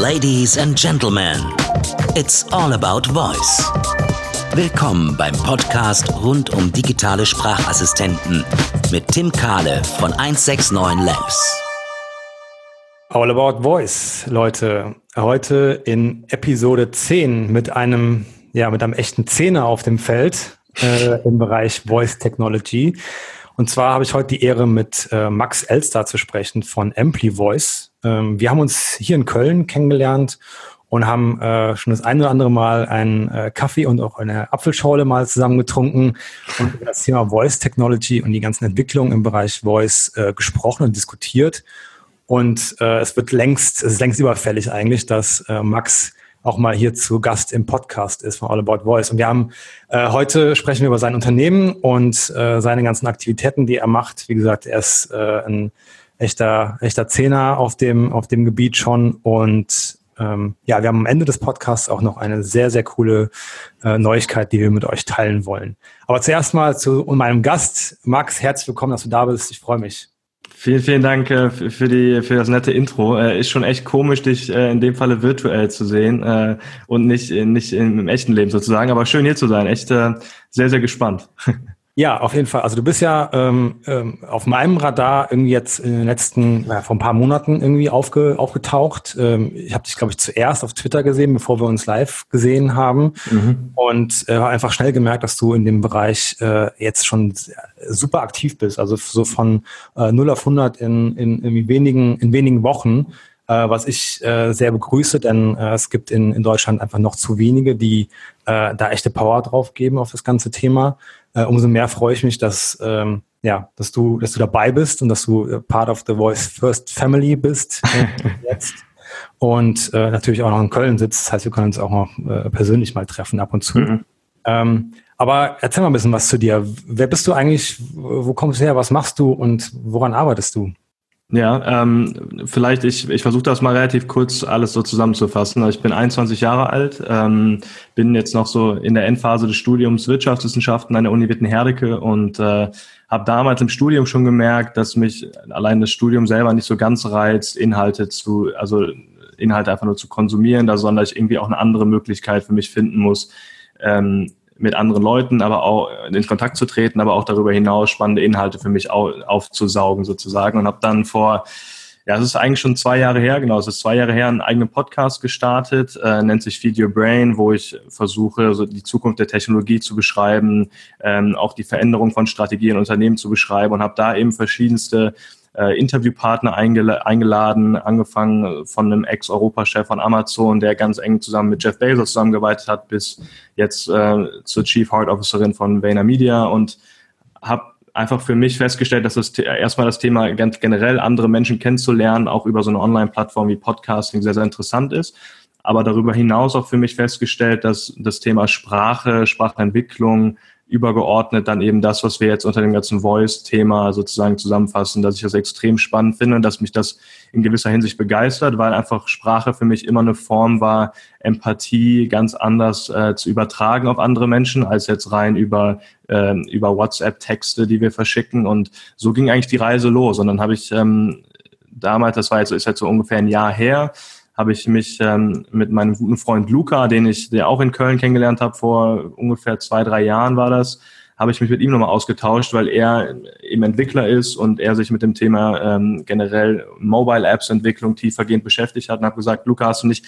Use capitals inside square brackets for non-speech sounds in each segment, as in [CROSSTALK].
Ladies and Gentlemen, it's all about voice. Willkommen beim Podcast rund um digitale Sprachassistenten mit Tim Kahle von 169 Labs. All about voice, Leute. Heute in Episode 10 mit einem, ja, mit einem echten Zehner auf dem Feld äh, im Bereich Voice Technology. Und zwar habe ich heute die Ehre, mit äh, Max Elster zu sprechen von Ampli Voice. Ähm, wir haben uns hier in Köln kennengelernt und haben äh, schon das eine oder andere Mal einen äh, Kaffee und auch eine Apfelschorle mal zusammen getrunken und über das Thema Voice Technology und die ganzen Entwicklungen im Bereich Voice äh, gesprochen und diskutiert. Und äh, es wird längst, es ist längst überfällig eigentlich, dass äh, Max auch mal hier zu Gast im Podcast ist von All About Voice. Und wir haben äh, heute sprechen wir über sein Unternehmen und äh, seine ganzen Aktivitäten, die er macht. Wie gesagt, er ist äh, ein echter, echter Zehner auf dem, auf dem Gebiet schon. Und ähm, ja, wir haben am Ende des Podcasts auch noch eine sehr, sehr coole äh, Neuigkeit, die wir mit euch teilen wollen. Aber zuerst mal zu meinem Gast. Max, herzlich willkommen, dass du da bist. Ich freue mich. Vielen, vielen Dank äh, für, die, für das nette Intro. Äh, ist schon echt komisch, dich äh, in dem Falle virtuell zu sehen äh, und nicht, nicht im echten Leben sozusagen. Aber schön hier zu sein. Echt äh, sehr, sehr gespannt. [LAUGHS] Ja, auf jeden Fall. Also du bist ja ähm, ähm, auf meinem Radar irgendwie jetzt in den letzten, ja, vor ein paar Monaten irgendwie aufge, aufgetaucht. Ähm, ich habe dich, glaube ich, zuerst auf Twitter gesehen, bevor wir uns live gesehen haben. Mhm. Und äh, einfach schnell gemerkt, dass du in dem Bereich äh, jetzt schon super aktiv bist. Also so von äh, 0 auf 100 in, in, in, wenigen, in wenigen Wochen was ich äh, sehr begrüße, denn äh, es gibt in, in Deutschland einfach noch zu wenige, die äh, da echte Power drauf geben auf das ganze Thema äh, umso mehr freue ich mich, dass, ähm, ja, dass du, dass du dabei bist und dass du äh, Part of the Voice First Family bist äh, [LAUGHS] jetzt. Und äh, natürlich auch noch in Köln sitzt. Das heißt, wir können uns auch noch äh, persönlich mal treffen ab und zu. Mhm. Ähm, aber erzähl mal ein bisschen was zu dir. Wer bist du eigentlich? Wo kommst du her? Was machst du und woran arbeitest du? Ja, ähm, vielleicht, ich, ich versuche das mal relativ kurz alles so zusammenzufassen. Ich bin 21 Jahre alt, ähm, bin jetzt noch so in der Endphase des Studiums Wirtschaftswissenschaften an der Uni Witten-Herdecke und äh, habe damals im Studium schon gemerkt, dass mich allein das Studium selber nicht so ganz reizt, Inhalte zu, also Inhalte einfach nur zu konsumieren, da, sondern ich irgendwie auch eine andere Möglichkeit für mich finden muss, ähm, mit anderen Leuten, aber auch in Kontakt zu treten, aber auch darüber hinaus spannende Inhalte für mich aufzusaugen sozusagen. Und habe dann vor ja, es ist eigentlich schon zwei Jahre her, genau, es ist zwei Jahre her, einen eigenen Podcast gestartet, äh, nennt sich Feed Your Brain, wo ich versuche, so die Zukunft der Technologie zu beschreiben, ähm, auch die Veränderung von Strategien in Unternehmen zu beschreiben und habe da eben verschiedenste äh, Interviewpartner eingel eingeladen, angefangen von einem Ex-Europachef von Amazon, der ganz eng zusammen mit Jeff Bezos zusammengearbeitet hat, bis jetzt äh, zur Chief Heart Officerin von VaynerMedia und habe einfach für mich festgestellt, dass das erstmal das Thema ganz generell andere Menschen kennenzulernen, auch über so eine Online-Plattform wie Podcasting sehr, sehr interessant ist. Aber darüber hinaus auch für mich festgestellt, dass das Thema Sprache, Sprachentwicklung, übergeordnet dann eben das, was wir jetzt unter dem ganzen Voice-Thema sozusagen zusammenfassen, dass ich das extrem spannend finde und dass mich das in gewisser Hinsicht begeistert, weil einfach Sprache für mich immer eine Form war, Empathie ganz anders äh, zu übertragen auf andere Menschen, als jetzt rein über, äh, über WhatsApp-Texte, die wir verschicken. Und so ging eigentlich die Reise los. Und dann habe ich ähm, damals, das war jetzt, ist jetzt so ungefähr ein Jahr her, habe ich mich ähm, mit meinem guten Freund Luca, den ich, der auch in Köln kennengelernt habe, vor ungefähr zwei, drei Jahren war das, habe ich mich mit ihm nochmal ausgetauscht, weil er eben Entwickler ist und er sich mit dem Thema ähm, generell Mobile Apps Entwicklung tiefergehend beschäftigt hat und habe gesagt, Luca, hast du nicht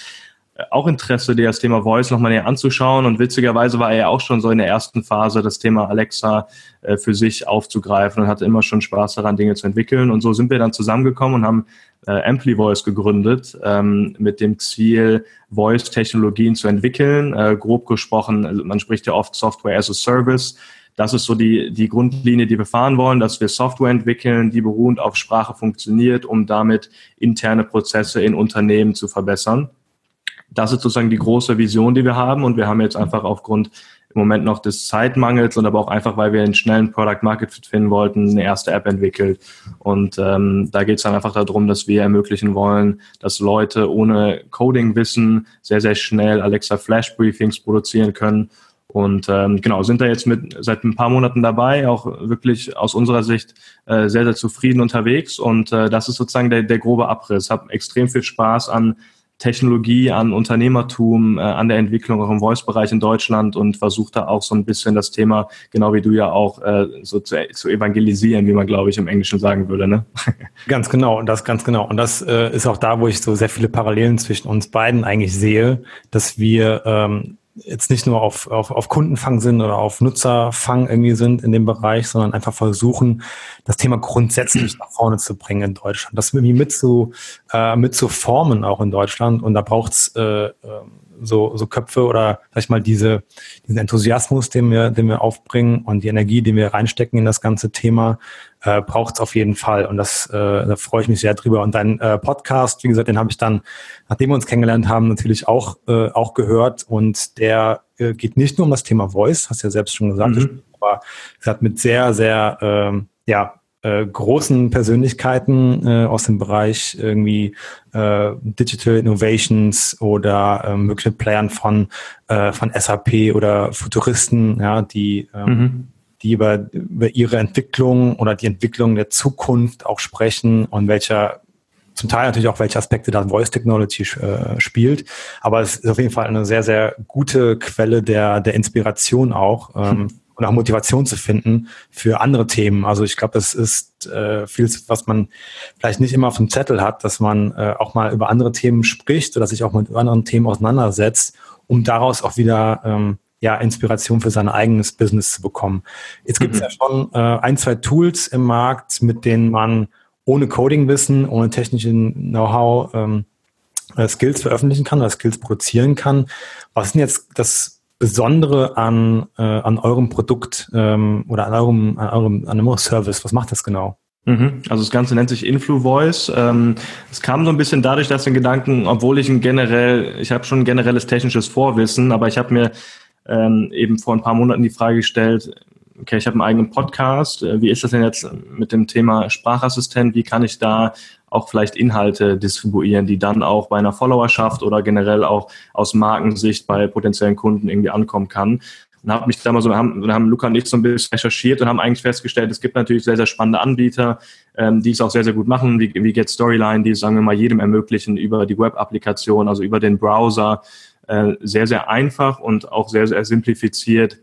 auch Interesse, dir das Thema Voice nochmal näher anzuschauen. Und witzigerweise war er ja auch schon so in der ersten Phase, das Thema Alexa äh, für sich aufzugreifen und hatte immer schon Spaß daran, Dinge zu entwickeln. Und so sind wir dann zusammengekommen und haben äh, Ampli Voice gegründet, ähm, mit dem Ziel, Voice-Technologien zu entwickeln. Äh, grob gesprochen, man spricht ja oft Software as a Service. Das ist so die, die Grundlinie, die wir fahren wollen, dass wir Software entwickeln, die beruhend auf Sprache funktioniert, um damit interne Prozesse in Unternehmen zu verbessern das ist sozusagen die große Vision, die wir haben. Und wir haben jetzt einfach aufgrund im Moment noch des Zeitmangels und aber auch einfach, weil wir einen schnellen Product Market Fit finden wollten, eine erste App entwickelt. Und ähm, da geht es dann einfach darum, dass wir ermöglichen wollen, dass Leute ohne Coding-Wissen sehr, sehr schnell Alexa Flash Briefings produzieren können. Und ähm, genau, sind da jetzt mit seit ein paar Monaten dabei, auch wirklich aus unserer Sicht äh, sehr, sehr zufrieden unterwegs. Und äh, das ist sozusagen der, der grobe Abriss. Hab extrem viel Spaß an Technologie, an Unternehmertum, äh, an der Entwicklung auch im Voice-Bereich in Deutschland und versucht da auch so ein bisschen das Thema, genau wie du ja auch, äh, so zu, zu evangelisieren, wie man, glaube ich, im Englischen sagen würde. Ne? [LAUGHS] Ganz genau, und das ganz genau. Und das äh, ist auch da, wo ich so sehr viele Parallelen zwischen uns beiden eigentlich sehe, dass wir ähm, jetzt nicht nur auf, auf, auf Kundenfang sind oder auf Nutzerfang irgendwie sind in dem Bereich, sondern einfach versuchen, das Thema grundsätzlich nach vorne zu bringen in Deutschland. Das irgendwie mit zu, äh, mit zu formen auch in Deutschland. Und da braucht's äh, ähm, so, so Köpfe oder sag ich mal diese, diesen Enthusiasmus, den wir, den wir aufbringen und die Energie, die wir reinstecken in das ganze Thema, äh, braucht es auf jeden Fall. Und das, äh, da freue ich mich sehr drüber. Und dein äh, Podcast, wie gesagt, den habe ich dann, nachdem wir uns kennengelernt haben, natürlich auch, äh, auch gehört. Und der äh, geht nicht nur um das Thema Voice, hast du ja selbst schon gesagt, mhm. aber es hat mit sehr, sehr, äh, ja, äh, großen Persönlichkeiten äh, aus dem Bereich irgendwie äh, Digital Innovations oder äh, mögliche Playern von, äh, von SAP oder Futuristen, ja, die ähm, mhm die über, über ihre Entwicklung oder die Entwicklung der Zukunft auch sprechen und welcher zum Teil natürlich auch welche Aspekte da Voice Technology äh, spielt. Aber es ist auf jeden Fall eine sehr, sehr gute Quelle der, der Inspiration auch ähm, hm. und auch Motivation zu finden für andere Themen. Also ich glaube, das ist äh, viel, was man vielleicht nicht immer auf dem Zettel hat, dass man äh, auch mal über andere Themen spricht oder sich auch mit anderen Themen auseinandersetzt, um daraus auch wieder ähm, ja, Inspiration für sein eigenes Business zu bekommen. Jetzt gibt es mhm. ja schon äh, ein, zwei Tools im Markt, mit denen man ohne Coding-Wissen, ohne technischen Know-how ähm, äh, Skills veröffentlichen kann oder Skills produzieren kann. Was ist denn jetzt das Besondere an, äh, an eurem Produkt ähm, oder an eurem, an eurem, an eurem Service? Was macht das genau? Mhm. Also das Ganze nennt sich InfluVoice. Ähm, es kam so ein bisschen dadurch, dass den Gedanken, obwohl ich ein generell, ich habe schon ein generelles technisches Vorwissen, aber ich habe mir ähm, eben vor ein paar Monaten die Frage gestellt, okay, ich habe einen eigenen Podcast, äh, wie ist das denn jetzt mit dem Thema Sprachassistent, wie kann ich da auch vielleicht Inhalte distribuieren, die dann auch bei einer Followerschaft oder generell auch aus Markensicht bei potenziellen Kunden irgendwie ankommen kann. Und habe mich da mal so, haben, haben Luca und ich so ein bisschen recherchiert und haben eigentlich festgestellt, es gibt natürlich sehr, sehr spannende Anbieter, ähm, die es auch sehr, sehr gut machen, wie, wie Get Storyline, die es, sagen wir mal, jedem ermöglichen über die Web-Applikation, also über den Browser, äh, sehr, sehr einfach und auch sehr, sehr simplifiziert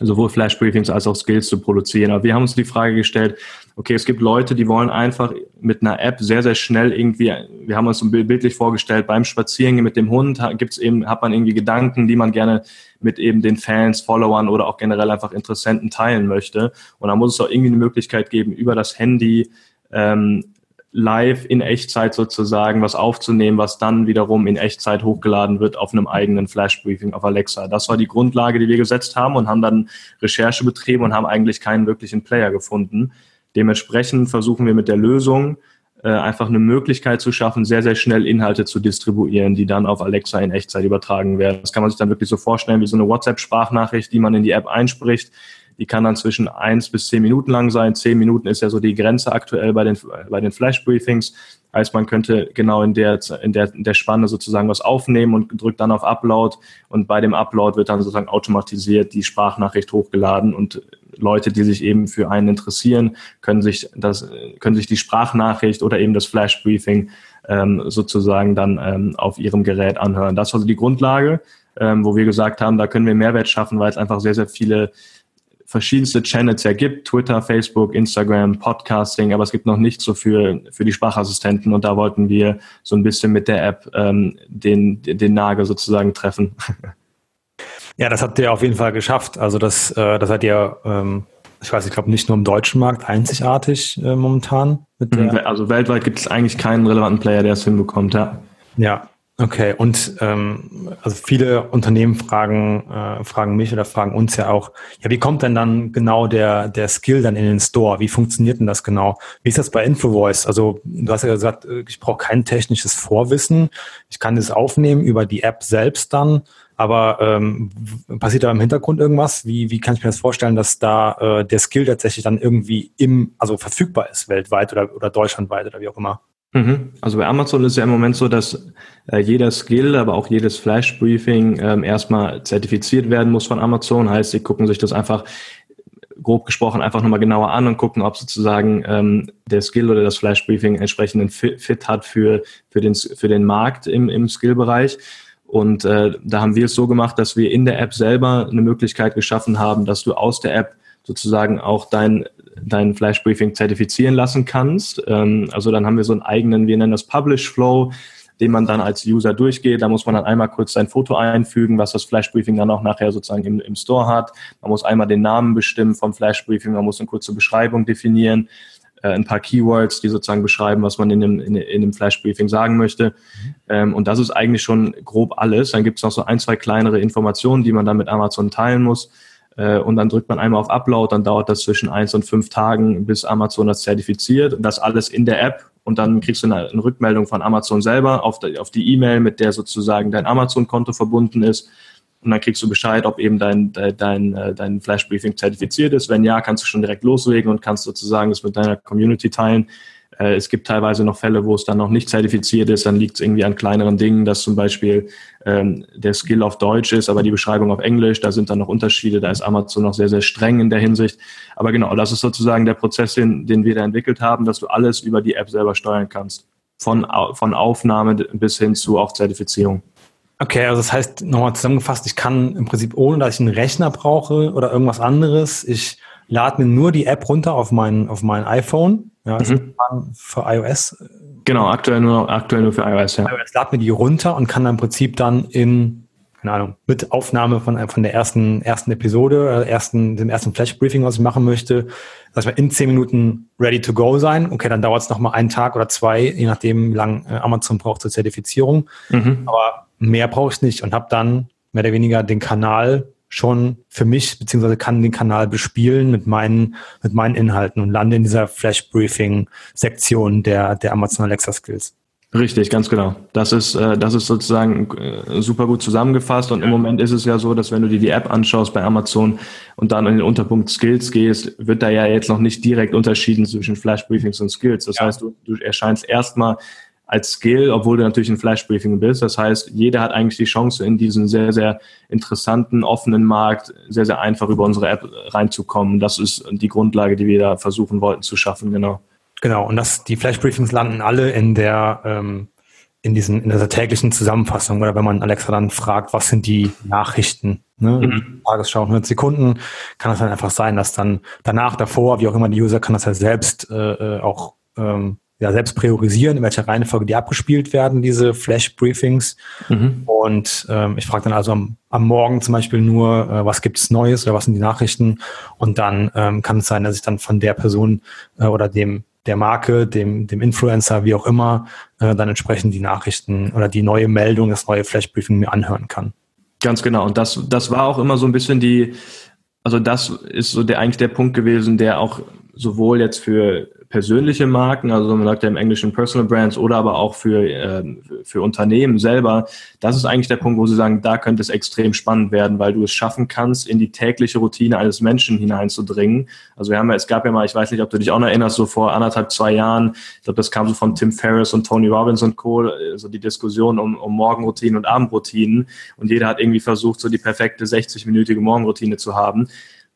sowohl Flash-Briefings als auch Skills zu produzieren. Aber wir haben uns die Frage gestellt, okay, es gibt Leute, die wollen einfach mit einer App sehr, sehr schnell irgendwie, wir haben uns so bildlich vorgestellt, beim Spazierengehen mit dem Hund gibt's eben, hat man irgendwie Gedanken, die man gerne mit eben den Fans, Followern oder auch generell einfach Interessenten teilen möchte. Und da muss es auch irgendwie eine Möglichkeit geben, über das Handy ähm, live in Echtzeit sozusagen was aufzunehmen, was dann wiederum in Echtzeit hochgeladen wird auf einem eigenen Flash-Briefing auf Alexa. Das war die Grundlage, die wir gesetzt haben und haben dann Recherche betrieben und haben eigentlich keinen wirklichen Player gefunden. Dementsprechend versuchen wir mit der Lösung äh, einfach eine Möglichkeit zu schaffen, sehr, sehr schnell Inhalte zu distribuieren, die dann auf Alexa in Echtzeit übertragen werden. Das kann man sich dann wirklich so vorstellen wie so eine WhatsApp-Sprachnachricht, die man in die App einspricht die kann dann zwischen eins bis zehn Minuten lang sein. Zehn Minuten ist ja so die Grenze aktuell bei den, bei den Flash-Briefings. Heißt, man könnte genau in der, in, der, in der Spanne sozusagen was aufnehmen und drückt dann auf Upload und bei dem Upload wird dann sozusagen automatisiert die Sprachnachricht hochgeladen und Leute, die sich eben für einen interessieren, können sich das, können sich die Sprachnachricht oder eben das Flash-Briefing ähm, sozusagen dann ähm, auf ihrem Gerät anhören. Das war also die Grundlage, ähm, wo wir gesagt haben, da können wir Mehrwert schaffen, weil es einfach sehr, sehr viele verschiedenste Channels ja gibt, Twitter, Facebook, Instagram, Podcasting, aber es gibt noch nichts so für, für die Sprachassistenten und da wollten wir so ein bisschen mit der App ähm, den, den Nagel sozusagen treffen. [LAUGHS] Ja, das habt ihr auf jeden Fall geschafft. Also das, äh, das hat ihr, ähm, ich weiß, ich glaube nicht nur im deutschen Markt einzigartig äh, momentan. also weltweit gibt es eigentlich keinen relevanten Player, der es hinbekommt, ja. Ja, Okay, und ähm, also viele Unternehmen fragen, äh, fragen mich oder fragen uns ja auch, ja, wie kommt denn dann genau der, der Skill dann in den Store? Wie funktioniert denn das genau? Wie ist das bei InfoVoice? Also du hast ja gesagt, äh, ich brauche kein technisches Vorwissen. Ich kann das aufnehmen über die App selbst dann, aber ähm, passiert da im Hintergrund irgendwas? Wie, wie kann ich mir das vorstellen, dass da äh, der Skill tatsächlich dann irgendwie im, also verfügbar ist weltweit oder, oder deutschlandweit oder wie auch immer? Mhm. Also bei Amazon ist ja im Moment so, dass äh, jeder Skill, aber auch jedes Flash-Briefing ähm, erstmal zertifiziert werden muss von Amazon. Heißt, sie gucken sich das einfach grob gesprochen einfach nochmal genauer an und gucken, ob sozusagen ähm, der Skill oder das Flash Briefing entsprechenden Fit hat für, für, den, für den Markt im, im Skill-Bereich. Und äh, da haben wir es so gemacht, dass wir in der App selber eine Möglichkeit geschaffen haben, dass du aus der App sozusagen auch dein, dein Flash Briefing zertifizieren lassen kannst. Ähm, also dann haben wir so einen eigenen, wir nennen das Publish Flow, den man dann als User durchgeht. Da muss man dann einmal kurz sein Foto einfügen, was das Flash Briefing dann auch nachher sozusagen im, im Store hat. Man muss einmal den Namen bestimmen vom Flash Briefing, man muss eine kurze Beschreibung definieren, äh, ein paar Keywords, die sozusagen beschreiben, was man in dem, in, in dem Flash Briefing sagen möchte. Ähm, und das ist eigentlich schon grob alles. Dann gibt es noch so ein, zwei kleinere Informationen, die man dann mit Amazon teilen muss. Äh, und dann drückt man einmal auf Upload, dann dauert das zwischen eins und fünf Tagen, bis Amazon das zertifiziert. Und das alles in der App. Und dann kriegst du eine, Rückmeldung von Amazon selber auf, die, E-Mail, mit der sozusagen dein Amazon-Konto verbunden ist. Und dann kriegst du Bescheid, ob eben dein, dein, dein, äh, dein Flash-Briefing zertifiziert ist. Wenn ja, kannst du schon direkt loslegen und kannst sozusagen es mit deiner Community teilen. Äh, es gibt teilweise noch Fälle, wo es dann noch nicht zertifiziert ist. Dann liegt es irgendwie an kleineren Dingen, dass zum Beispiel ähm, der Skill auf Deutsch ist, aber die Beschreibung auf Englisch. Da sind dann noch Unterschiede. Da ist Amazon noch sehr, sehr streng in der Hinsicht. Aber genau, das ist sozusagen der Prozess, den, den wir da entwickelt haben, dass du alles über die App selber steuern kannst. Von, von Aufnahme bis hin zu auch Zertifizierung. Okay, also das heißt, nochmal zusammengefasst, ich kann im Prinzip, ohne dass ich einen Rechner brauche oder irgendwas anderes, ich lade mir nur die App runter auf mein, auf mein iPhone ja, ist mhm. für iOS. Genau, aktuell nur, aktuell nur für iOS, ja. iOS lad mir die runter und kann dann im Prinzip dann in, keine Ahnung, mit Aufnahme von, von der ersten, ersten Episode, äh, ersten, dem ersten Flash-Briefing, was ich machen möchte, dass wir in zehn Minuten ready to go sein. Okay, dann dauert es nochmal einen Tag oder zwei, je nachdem, wie lang äh, Amazon braucht zur Zertifizierung. Mhm. Aber mehr brauche ich nicht und habe dann mehr oder weniger den Kanal schon für mich, beziehungsweise kann den Kanal bespielen mit meinen, mit meinen Inhalten und lande in dieser Flash-Briefing-Sektion der, der Amazon Alexa Skills. Richtig, ganz genau. Das ist, äh, das ist sozusagen äh, super gut zusammengefasst. Und im Moment ist es ja so, dass wenn du dir die App anschaust bei Amazon und dann in den Unterpunkt Skills gehst, wird da ja jetzt noch nicht direkt unterschieden zwischen Flash Briefings und Skills. Das ja. heißt, du, du erscheinst erstmal als Skill, obwohl du natürlich ein Flash-Briefing bist. Das heißt, jeder hat eigentlich die Chance, in diesen sehr, sehr interessanten, offenen Markt sehr, sehr einfach über unsere App reinzukommen. Das ist die Grundlage, die wir da versuchen wollten zu schaffen, genau. Genau, und das, die Flash-Briefings landen alle in der, ähm, in diesen, in dieser täglichen Zusammenfassung oder wenn man Alexa dann fragt, was sind die Nachrichten, ne? Mhm. Tagesschau 100 Sekunden, kann es dann einfach sein, dass dann danach, davor, wie auch immer die User, kann das ja selbst äh, äh auch ähm, ja, selbst priorisieren, in welcher Reihenfolge die abgespielt werden, diese Flash-Briefings. Mhm. Und ähm, ich frage dann also am, am Morgen zum Beispiel nur, äh, was gibt's Neues oder was sind die Nachrichten? Und dann ähm, kann es sein, dass ich dann von der Person äh, oder dem der Marke, dem, dem Influencer, wie auch immer, äh, dann entsprechend die Nachrichten oder die neue Meldung, das neue Flash-Briefing mir anhören kann. Ganz genau. Und das, das war auch immer so ein bisschen die, also das ist so der eigentlich der Punkt gewesen, der auch sowohl jetzt für persönliche Marken, also man sagt ja im Englischen Personal Brands oder aber auch für, äh, für Unternehmen selber, das ist eigentlich der Punkt, wo sie sagen, da könnte es extrem spannend werden, weil du es schaffen kannst, in die tägliche Routine eines Menschen hineinzudringen. Also wir haben ja, es gab ja mal, ich weiß nicht, ob du dich auch noch erinnerst, so vor anderthalb, zwei Jahren, ich glaube, das kam so von Tim Ferriss und Tony Robbins und Co., so die Diskussion um, um Morgenroutinen und Abendroutinen und jeder hat irgendwie versucht, so die perfekte 60-minütige Morgenroutine zu haben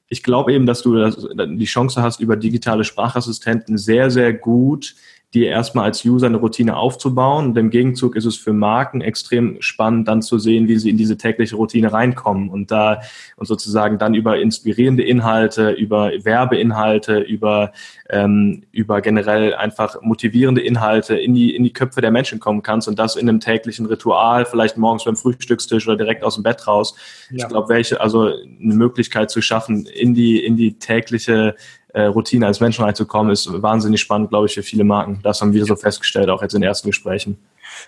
ich glaube eben, dass du die Chance hast, über digitale Sprachassistenten sehr, sehr gut dir erstmal als User eine Routine aufzubauen. Und im Gegenzug ist es für Marken extrem spannend, dann zu sehen, wie sie in diese tägliche Routine reinkommen und da und sozusagen dann über inspirierende Inhalte, über Werbeinhalte, über ähm, über generell einfach motivierende Inhalte in die in die Köpfe der Menschen kommen kannst und das in einem täglichen Ritual, vielleicht morgens beim Frühstückstisch oder direkt aus dem Bett raus. Ja. Ich glaube, welche also eine Möglichkeit zu schaffen, in die in die tägliche äh, Routine als Menschen reinzukommen, ist wahnsinnig spannend, glaube ich, für viele Marken. Das haben wir so festgestellt, auch jetzt in ersten Gesprächen.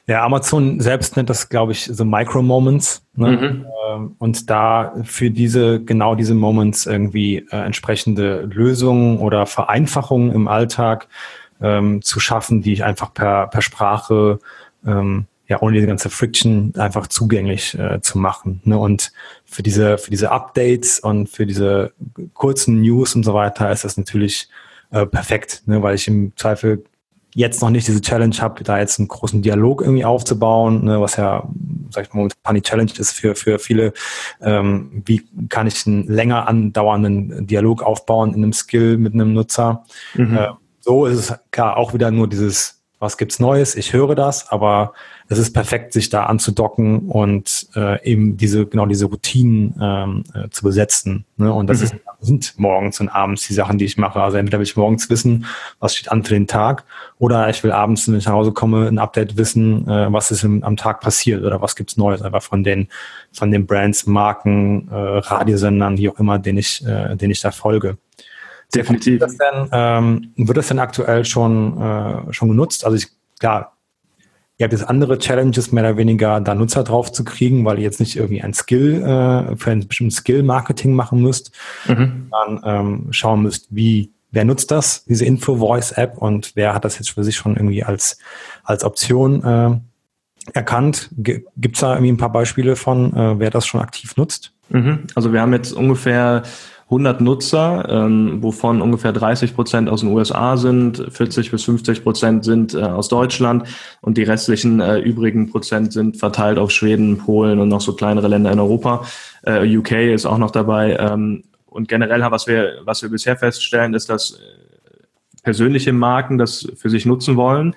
Ja, Amazon selbst nennt das, glaube ich, so Micro-Moments. Ne? Mhm. Ähm, und da für diese, genau diese Moments irgendwie äh, entsprechende Lösungen oder Vereinfachungen im Alltag ähm, zu schaffen, die ich einfach per, per Sprache ähm, ja ohne diese ganze Friction einfach zugänglich äh, zu machen. Ne? Und für diese, für diese Updates und für diese kurzen News und so weiter ist das natürlich äh, perfekt, ne? weil ich im Zweifel jetzt noch nicht diese Challenge habe, da jetzt einen großen Dialog irgendwie aufzubauen, ne? was ja sag ich mal, momentan die Challenge ist für, für viele, ähm, wie kann ich einen länger andauernden Dialog aufbauen in einem Skill mit einem Nutzer. Mhm. Äh, so ist es klar auch wieder nur dieses was gibt's Neues, ich höre das, aber es ist perfekt, sich da anzudocken und äh, eben diese, genau diese Routinen ähm, äh, zu besetzen. Ne? Und das mhm. ist, sind morgens und abends die Sachen, die ich mache. Also entweder will ich morgens wissen, was steht an für den Tag, oder ich will abends, wenn ich nach Hause komme, ein Update wissen, äh, was ist im, am Tag passiert oder was gibt's Neues, einfach von den, von den Brands, Marken, äh, Radiosendern, wie auch immer, den ich, äh, den ich da folge. Definitiv. Wird das denn, ähm, wird das denn aktuell schon, äh, schon genutzt? Also ich, klar, ihr habt jetzt andere Challenges, mehr oder weniger da Nutzer drauf zu kriegen, weil ihr jetzt nicht irgendwie ein Skill, äh, für ein bestimmtes Skill-Marketing machen müsst, mhm. dann ähm, schauen müsst, wie, wer nutzt das, diese Info-Voice-App und wer hat das jetzt für sich schon irgendwie als, als Option äh, erkannt? Gibt es da irgendwie ein paar Beispiele von, äh, wer das schon aktiv nutzt? Mhm. Also wir haben jetzt ungefähr 100 Nutzer, ähm, wovon ungefähr 30 Prozent aus den USA sind, 40 bis 50 Prozent sind äh, aus Deutschland und die restlichen äh, übrigen Prozent sind verteilt auf Schweden, Polen und noch so kleinere Länder in Europa. Äh, UK ist auch noch dabei. Ähm, und generell, was wir, was wir bisher feststellen, ist, dass äh, persönliche Marken das für sich nutzen wollen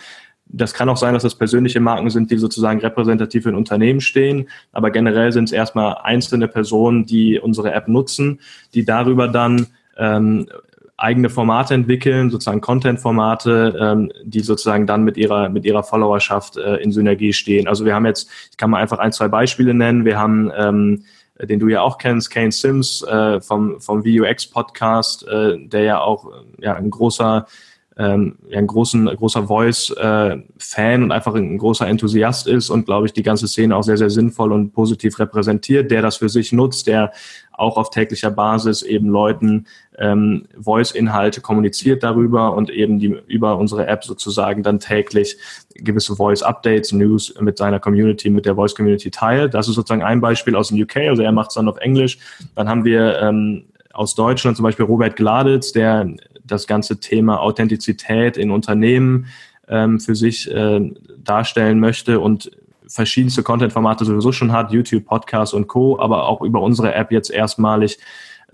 das kann auch sein, dass das persönliche Marken sind, die sozusagen repräsentativ in Unternehmen stehen. Aber generell sind es erstmal einzelne Personen, die unsere App nutzen, die darüber dann ähm, eigene Formate entwickeln, sozusagen Content-Formate, ähm, die sozusagen dann mit ihrer mit ihrer Followerschaft äh, in Synergie stehen. Also wir haben jetzt, ich kann mal einfach ein, zwei Beispiele nennen. Wir haben ähm, den du ja auch kennst, Kane Sims äh, vom vom VUX Podcast, äh, der ja auch ja ein großer ähm, ja, ein großen, großer Voice-Fan äh, und einfach ein großer Enthusiast ist und, glaube ich, die ganze Szene auch sehr, sehr sinnvoll und positiv repräsentiert, der das für sich nutzt, der auch auf täglicher Basis eben Leuten ähm, Voice-Inhalte kommuniziert darüber und eben die über unsere App sozusagen dann täglich gewisse Voice-Updates, News mit seiner Community, mit der Voice-Community teilt. Das ist sozusagen ein Beispiel aus dem UK, also er macht es dann auf Englisch. Dann haben wir ähm, aus Deutschland zum Beispiel Robert Gladitz, der das ganze Thema Authentizität in Unternehmen ähm, für sich äh, darstellen möchte und verschiedenste Content-Formate sowieso schon hat, YouTube, Podcast und Co., aber auch über unsere App jetzt erstmalig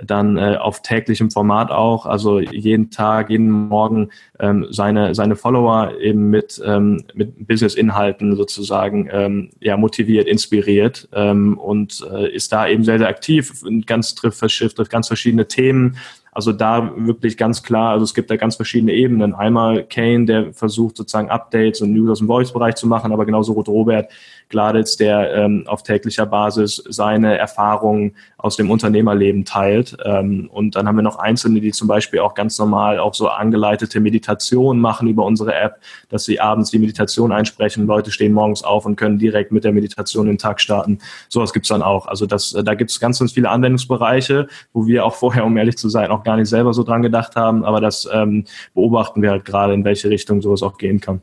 dann äh, auf täglichem Format auch, also jeden Tag, jeden Morgen ähm, seine, seine Follower eben mit, ähm, mit Business-Inhalten sozusagen ähm, ja, motiviert, inspiriert ähm, und äh, ist da eben sehr, sehr aktiv und ganz trifft, trifft ganz verschiedene Themen, also da wirklich ganz klar, also es gibt da ganz verschiedene Ebenen. Einmal Kane, der versucht sozusagen Updates und News aus dem Voice-Bereich zu machen, aber genauso Rot Robert Gladitz, der ähm, auf täglicher Basis seine Erfahrungen aus dem Unternehmerleben teilt. Ähm, und dann haben wir noch Einzelne, die zum Beispiel auch ganz normal auch so angeleitete Meditation machen über unsere App, dass sie abends die Meditation einsprechen. Leute stehen morgens auf und können direkt mit der Meditation den Tag starten. Sowas gibt's dann auch. Also das, da gibt's ganz, ganz viele Anwendungsbereiche, wo wir auch vorher, um ehrlich zu sein, auch gar nicht selber so dran gedacht haben. Aber das ähm, beobachten wir halt gerade, in welche Richtung sowas auch gehen kann.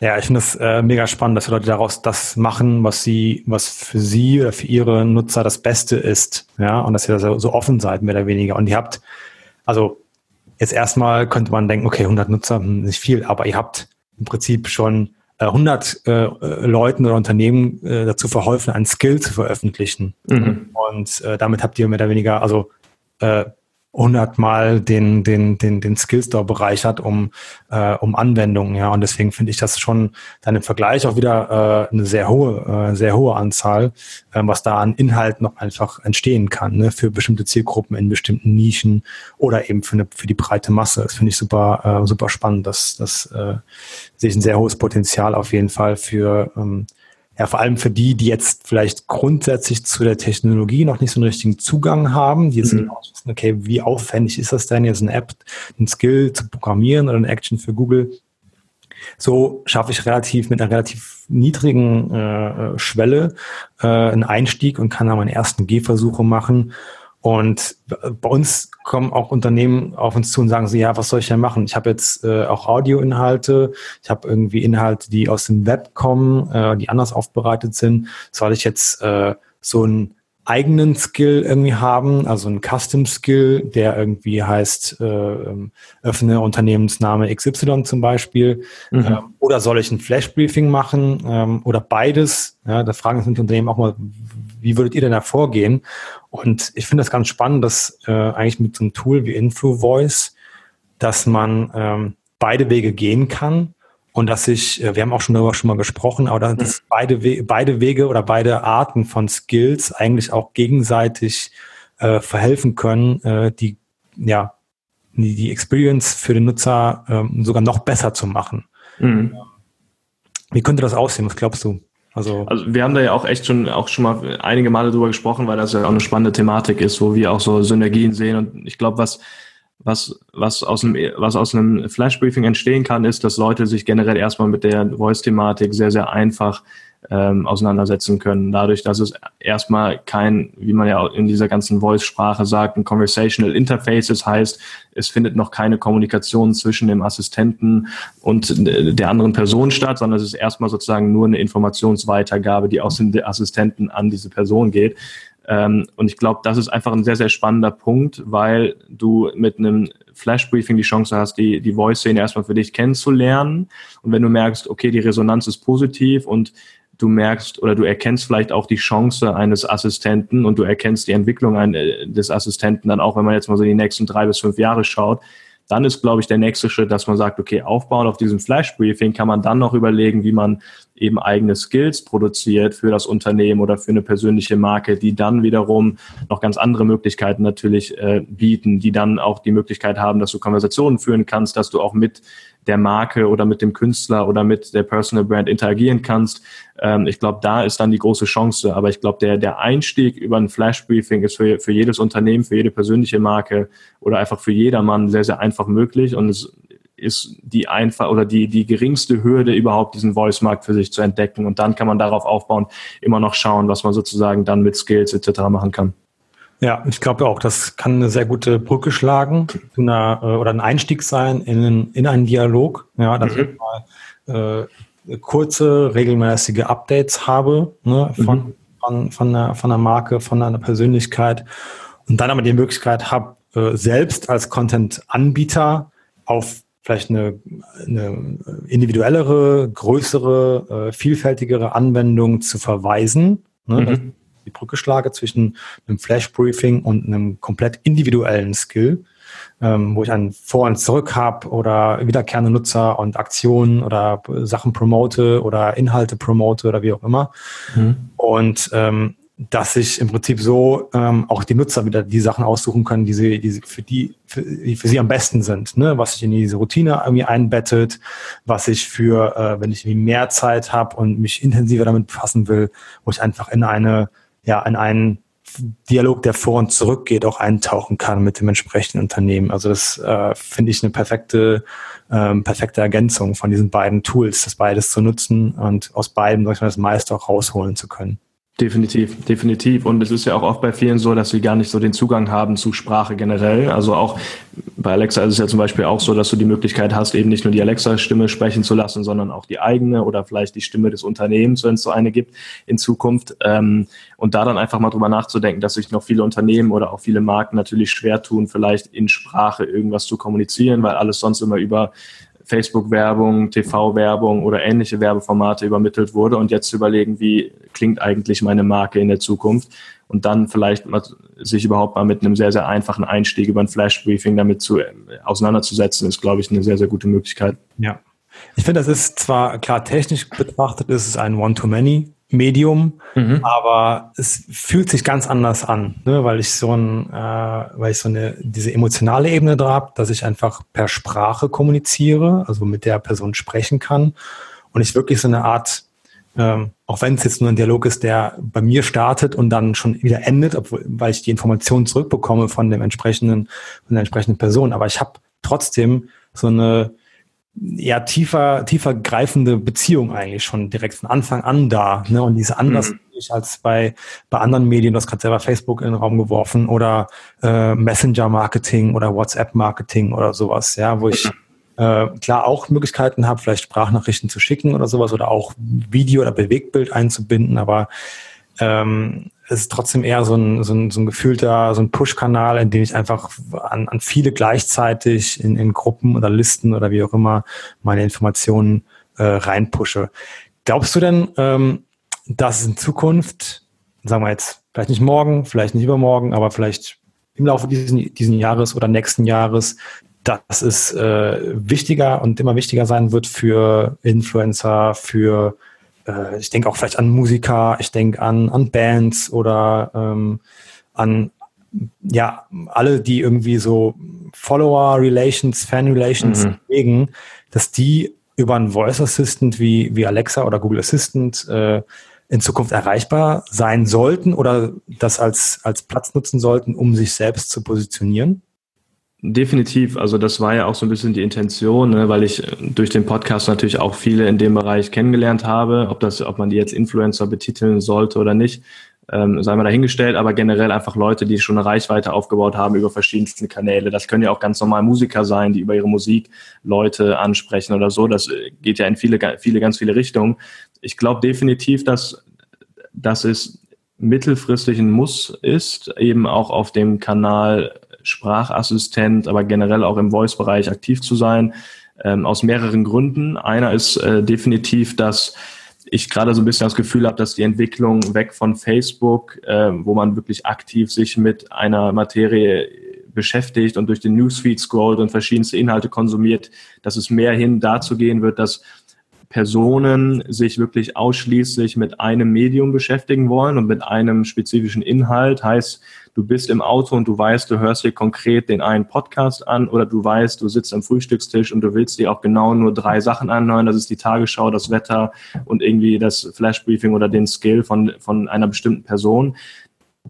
Ja, ich finde es äh, mega spannend, dass die Leute daraus das machen, was sie, was für sie oder für ihre Nutzer das Beste ist. Ja, und dass ihr da so, offen seid, mehr oder weniger. Und ihr habt, also jetzt erstmal könnte man denken, okay, 100 Nutzer, hm, nicht viel, aber ihr habt im Prinzip schon äh, 100 äh, Leuten oder Unternehmen äh, dazu verholfen, einen Skill zu veröffentlichen. Mhm. Und äh, damit habt ihr mehr oder weniger, also äh, hundertmal den, den, den, den Skillstore bereichert um, äh, um Anwendungen, ja. Und deswegen finde ich das schon dann im Vergleich auch wieder äh, eine sehr hohe, äh, sehr hohe Anzahl, äh, was da an Inhalt noch einfach entstehen kann, ne, für bestimmte Zielgruppen in bestimmten Nischen oder eben für, eine, für die breite Masse. Das finde ich super, äh, super spannend. Das, das äh, sehe ich ein sehr hohes Potenzial auf jeden Fall für ähm, ja, vor allem für die, die jetzt vielleicht grundsätzlich zu der Technologie noch nicht so einen richtigen Zugang haben, die jetzt mhm. wissen, okay, wie aufwendig ist das denn jetzt eine App, ein Skill zu programmieren oder eine Action für Google? So schaffe ich relativ mit einer relativ niedrigen äh, Schwelle äh, einen Einstieg und kann da meine ersten Gehversuche machen und bei uns kommen auch Unternehmen auf uns zu und sagen so, ja, was soll ich denn machen? Ich habe jetzt äh, auch Audioinhalte, ich habe irgendwie Inhalte, die aus dem Web kommen, äh, die anders aufbereitet sind. Soll ich jetzt äh, so ein eigenen Skill irgendwie haben, also einen Custom Skill, der irgendwie heißt, äh, ähm, öffne Unternehmensname XY zum Beispiel, mhm. ähm, oder soll ich ein Flash Briefing machen ähm, oder beides? Ja, da fragen sich Unternehmen auch mal, wie würdet ihr denn da vorgehen? Und ich finde das ganz spannend, dass äh, eigentlich mit so einem Tool wie InfluVoice, dass man ähm, beide Wege gehen kann und dass ich, äh, wir haben auch schon darüber schon mal gesprochen, aber dass mhm. beide, We beide Wege oder beide Arten von Skills eigentlich auch gegenseitig äh, verhelfen können, äh, die, ja, die, die Experience für den Nutzer ähm, sogar noch besser zu machen. Mhm. Wie könnte das aussehen? Was glaubst du? Also, also wir haben da ja auch echt schon auch schon mal einige Male drüber gesprochen, weil das ja auch eine spannende Thematik ist, wo wir auch so Synergien sehen. Und ich glaube, was was, was, aus einem, was aus einem Flash-Briefing entstehen kann, ist, dass Leute sich generell erstmal mit der Voice-Thematik sehr, sehr einfach ähm, auseinandersetzen können. Dadurch, dass es erstmal kein, wie man ja in dieser ganzen Voice-Sprache sagt, ein Conversational Interfaces heißt, es findet noch keine Kommunikation zwischen dem Assistenten und der anderen Person statt, sondern es ist erstmal sozusagen nur eine Informationsweitergabe, die aus dem Assistenten an diese Person geht. Ähm, und ich glaube, das ist einfach ein sehr, sehr spannender Punkt, weil du mit einem Flash-Briefing die Chance hast, die, die Voice-Szene erstmal für dich kennenzulernen. Und wenn du merkst, okay, die Resonanz ist positiv und du merkst oder du erkennst vielleicht auch die Chance eines Assistenten und du erkennst die Entwicklung des Assistenten dann auch, wenn man jetzt mal so die nächsten drei bis fünf Jahre schaut, dann ist, glaube ich, der nächste Schritt, dass man sagt, okay, aufbauen auf diesem Flash-Briefing kann man dann noch überlegen, wie man eben eigene Skills produziert für das Unternehmen oder für eine persönliche Marke, die dann wiederum noch ganz andere Möglichkeiten natürlich äh, bieten, die dann auch die Möglichkeit haben, dass du Konversationen führen kannst, dass du auch mit der Marke oder mit dem Künstler oder mit der Personal Brand interagieren kannst. Ähm, ich glaube, da ist dann die große Chance. Aber ich glaube, der, der Einstieg über ein Flash-Briefing ist für, für jedes Unternehmen, für jede persönliche Marke oder einfach für jedermann sehr, sehr einfach möglich. Und es ist die einfach oder die, die geringste Hürde überhaupt diesen Voice-Markt für sich zu entdecken. Und dann kann man darauf aufbauen, immer noch schauen, was man sozusagen dann mit Skills etc. machen kann. Ja, ich glaube auch, das kann eine sehr gute Brücke schlagen einer, äh, oder ein Einstieg sein in, in einen Dialog. Ja, dass mhm. ich mal äh, kurze, regelmäßige Updates habe ne, von, mhm. von, von, einer, von einer Marke, von einer Persönlichkeit und dann aber die Möglichkeit habe, äh, selbst als Content-Anbieter auf vielleicht eine, eine individuellere, größere, äh, vielfältigere Anwendung zu verweisen. Ne? Mhm. Die Brücke schlage zwischen einem Flash-Briefing und einem komplett individuellen Skill, ähm, wo ich einen Vor- und Zurück habe oder wiederkehrende Nutzer und Aktionen oder Sachen promote oder Inhalte promote oder wie auch immer. Mhm. Und ähm, dass sich im Prinzip so ähm, auch die Nutzer wieder die Sachen aussuchen können, die sie, die sie für die für, die für sie am besten sind, ne? was sich in diese Routine irgendwie einbettet, was ich für, äh, wenn ich irgendwie mehr Zeit habe und mich intensiver damit befassen will, wo ich einfach in eine, ja, in einen Dialog, der vor und zurück geht, auch eintauchen kann mit dem entsprechenden Unternehmen. Also das äh, finde ich eine perfekte, ähm, perfekte Ergänzung von diesen beiden Tools, das beides zu nutzen und aus beiden, sag ich mal, das meiste auch rausholen zu können. Definitiv, definitiv. Und es ist ja auch oft bei vielen so, dass sie gar nicht so den Zugang haben zu Sprache generell. Also auch bei Alexa ist es ja zum Beispiel auch so, dass du die Möglichkeit hast, eben nicht nur die Alexa-Stimme sprechen zu lassen, sondern auch die eigene oder vielleicht die Stimme des Unternehmens, wenn es so eine gibt in Zukunft. Ähm, und da dann einfach mal drüber nachzudenken, dass sich noch viele Unternehmen oder auch viele Marken natürlich schwer tun, vielleicht in Sprache irgendwas zu kommunizieren, weil alles sonst immer über Facebook-Werbung, TV-Werbung oder ähnliche Werbeformate übermittelt wurde und jetzt zu überlegen, wie klingt eigentlich meine Marke in der Zukunft und dann vielleicht mal, sich überhaupt mal mit einem sehr, sehr einfachen Einstieg über ein Flash-Briefing damit zu, äh, auseinanderzusetzen, ist, glaube ich, eine sehr, sehr gute Möglichkeit. Ja. Ich finde, das ist zwar klar technisch betrachtet, ist es ein One-to-Many Medium, mhm. aber es fühlt sich ganz anders an, ne? weil ich so ein, äh, weil ich so eine diese emotionale Ebene da habe, dass ich einfach per Sprache kommuniziere, also mit der Person sprechen kann und ich wirklich so eine Art, ähm, auch wenn es jetzt nur ein Dialog ist, der bei mir startet und dann schon wieder endet, obwohl, weil ich die Informationen zurückbekomme von dem entsprechenden, von der entsprechenden Person, aber ich habe trotzdem so eine ja tiefer, tiefer greifende Beziehung eigentlich schon direkt von Anfang an da. Ne? Und diese anders mhm. als bei, bei anderen Medien, du hast gerade selber Facebook in den Raum geworfen oder äh, Messenger-Marketing oder WhatsApp-Marketing oder sowas, ja, wo ich äh, klar auch Möglichkeiten habe, vielleicht Sprachnachrichten zu schicken oder sowas oder auch Video oder Bewegtbild einzubinden, aber ähm, es ist trotzdem eher so ein, so ein, so ein gefühlter, so ein Push-Kanal, in dem ich einfach an, an viele gleichzeitig in, in Gruppen oder Listen oder wie auch immer meine Informationen äh, reinpushe. Glaubst du denn, ähm, dass in Zukunft, sagen wir jetzt, vielleicht nicht morgen, vielleicht nicht übermorgen, aber vielleicht im Laufe dieses diesen Jahres oder nächsten Jahres, dass es äh, wichtiger und immer wichtiger sein wird für Influencer, für äh, ich denke auch vielleicht an Musiker, ich denke an, an Bands oder ähm, an ja, alle, die irgendwie so Follower-Relations, Fan-Relations mhm. pflegen, dass die über einen Voice Assistant wie, wie Alexa oder Google Assistant äh, in Zukunft erreichbar sein sollten oder das als, als Platz nutzen sollten, um sich selbst zu positionieren? Definitiv, also das war ja auch so ein bisschen die Intention, ne, weil ich äh, durch den Podcast natürlich auch viele in dem Bereich kennengelernt habe, ob das, ob man die jetzt Influencer betiteln sollte oder nicht, ähm, sei mal dahingestellt, aber generell einfach Leute, die schon eine Reichweite aufgebaut haben über verschiedenste Kanäle. Das können ja auch ganz normal Musiker sein, die über ihre Musik Leute ansprechen oder so. Das äh, geht ja in viele, viele, ganz viele Richtungen. Ich glaube definitiv, dass, dass es mittelfristig ein Muss ist, eben auch auf dem Kanal Sprachassistent, aber generell auch im Voice-Bereich aktiv zu sein, ähm, aus mehreren Gründen. Einer ist äh, definitiv, dass ich gerade so ein bisschen das Gefühl habe, dass die Entwicklung weg von Facebook, äh, wo man wirklich aktiv sich mit einer Materie beschäftigt und durch den Newsfeed scrollt und verschiedenste Inhalte konsumiert, dass es mehr hin dazu gehen wird, dass Personen sich wirklich ausschließlich mit einem Medium beschäftigen wollen und mit einem spezifischen Inhalt. Heißt, du bist im Auto und du weißt, du hörst dir konkret den einen Podcast an oder du weißt, du sitzt am Frühstückstisch und du willst dir auch genau nur drei Sachen anhören. Das ist die Tagesschau, das Wetter und irgendwie das Flashbriefing oder den Skill von, von einer bestimmten Person.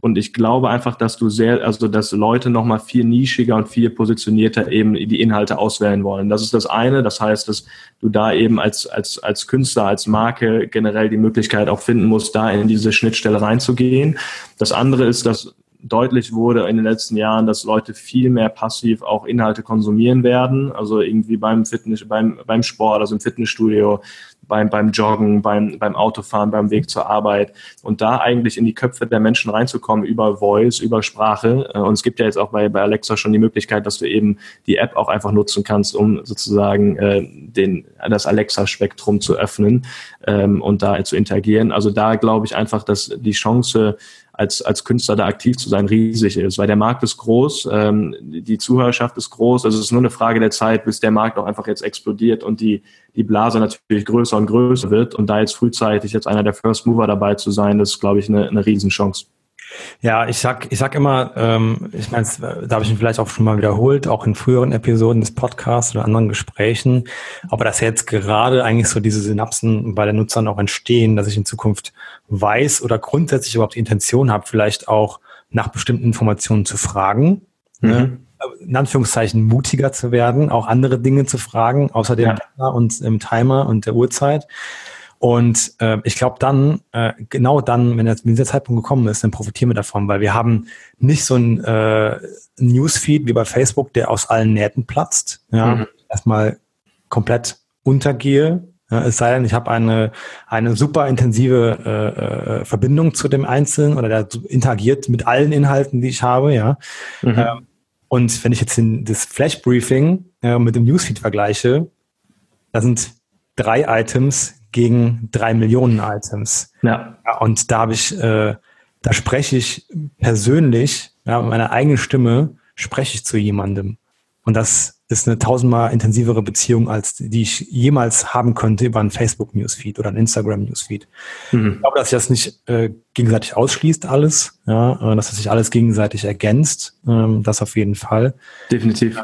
Und ich glaube einfach, dass du sehr, also dass Leute nochmal viel nischiger und viel positionierter eben die Inhalte auswählen wollen. Das ist das eine. Das heißt, dass du da eben als, als, als Künstler, als Marke generell die Möglichkeit auch finden musst, da in diese Schnittstelle reinzugehen. Das andere ist, dass deutlich wurde in den letzten Jahren, dass Leute viel mehr passiv auch Inhalte konsumieren werden. Also irgendwie beim Fitness, beim, beim Sport, also im Fitnessstudio, beim, beim Joggen, beim, beim Autofahren, beim Weg zur Arbeit und da eigentlich in die Köpfe der Menschen reinzukommen über Voice, über Sprache. Äh, und es gibt ja jetzt auch bei, bei Alexa schon die Möglichkeit, dass du eben die App auch einfach nutzen kannst, um sozusagen äh, den, das Alexa-Spektrum zu öffnen ähm, und da zu interagieren. Also da glaube ich einfach, dass die Chance, als, als Künstler da aktiv zu sein, riesig ist, weil der Markt ist groß, ähm, die Zuhörerschaft ist groß, also es ist nur eine Frage der Zeit, bis der Markt auch einfach jetzt explodiert und die, die Blase natürlich größer und größer wird und da jetzt frühzeitig jetzt einer der First Mover dabei zu sein, das ist, glaube ich, eine, eine Riesenchance. Ja, ich sag, ich sag immer, ähm, ich meine, da habe ich mich vielleicht auch schon mal wiederholt, auch in früheren Episoden des Podcasts oder anderen Gesprächen, aber dass jetzt gerade eigentlich so diese Synapsen bei den Nutzern auch entstehen, dass ich in Zukunft weiß oder grundsätzlich überhaupt die Intention habe, vielleicht auch nach bestimmten Informationen zu fragen. Ne? Mhm. Ne? in Anführungszeichen mutiger zu werden, auch andere Dinge zu fragen, außer dem ja. und dem Timer und der Uhrzeit. Und äh, ich glaube dann, äh, genau dann, wenn, jetzt, wenn dieser Zeitpunkt gekommen ist, dann profitieren wir davon, weil wir haben nicht so ein äh, Newsfeed wie bei Facebook, der aus allen Nähten platzt. Ja, mhm. erstmal komplett untergehe. Ja, es sei denn, ich habe eine, eine super intensive äh, äh, Verbindung zu dem Einzelnen oder der interagiert mit allen Inhalten, die ich habe, ja. Mhm. Ähm, und wenn ich jetzt in das Flash-Briefing äh, mit dem Newsfeed vergleiche, da sind drei Items gegen drei Millionen Items. Ja. und da habe ich, äh, da spreche ich persönlich, ja, mit meiner eigenen Stimme spreche ich zu jemandem. Und das ist eine tausendmal intensivere Beziehung, als die ich jemals haben könnte über einen Facebook-Newsfeed oder einen Instagram-Newsfeed. Mhm. Ich glaube, dass sich das nicht äh, gegenseitig ausschließt alles, ja, äh, dass das sich alles gegenseitig ergänzt, ähm, das auf jeden Fall. Definitiv.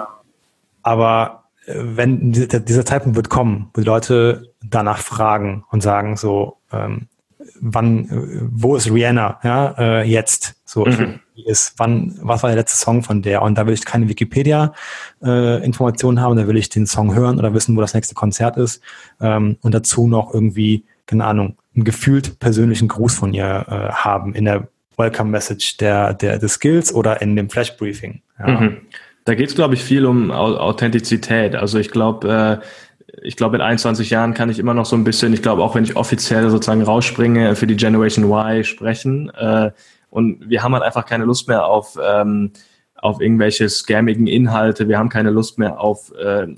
Aber wenn dieser Zeitpunkt wird kommen, wo die Leute danach fragen und sagen so, ähm, wann, wo ist Rihanna, ja, äh, jetzt, so, mhm. ist, wann, was war der letzte Song von der? Und da will ich keine Wikipedia-Informationen äh, haben, da will ich den Song hören oder wissen, wo das nächste Konzert ist, ähm, und dazu noch irgendwie, keine Ahnung, einen gefühlt persönlichen Gruß von ihr äh, haben in der Welcome Message der, der, des Skills oder in dem Flash Briefing. Ja. Mhm. Da geht es, glaube ich, viel um Authentizität. Also ich glaube, äh, ich glaube, in 21 Jahren kann ich immer noch so ein bisschen, ich glaube, auch wenn ich offiziell sozusagen rausspringe, für die Generation Y sprechen. Äh, Und wir haben halt einfach keine Lust mehr auf, ähm, auf irgendwelche scammigen Inhalte. Wir haben keine Lust mehr auf äh,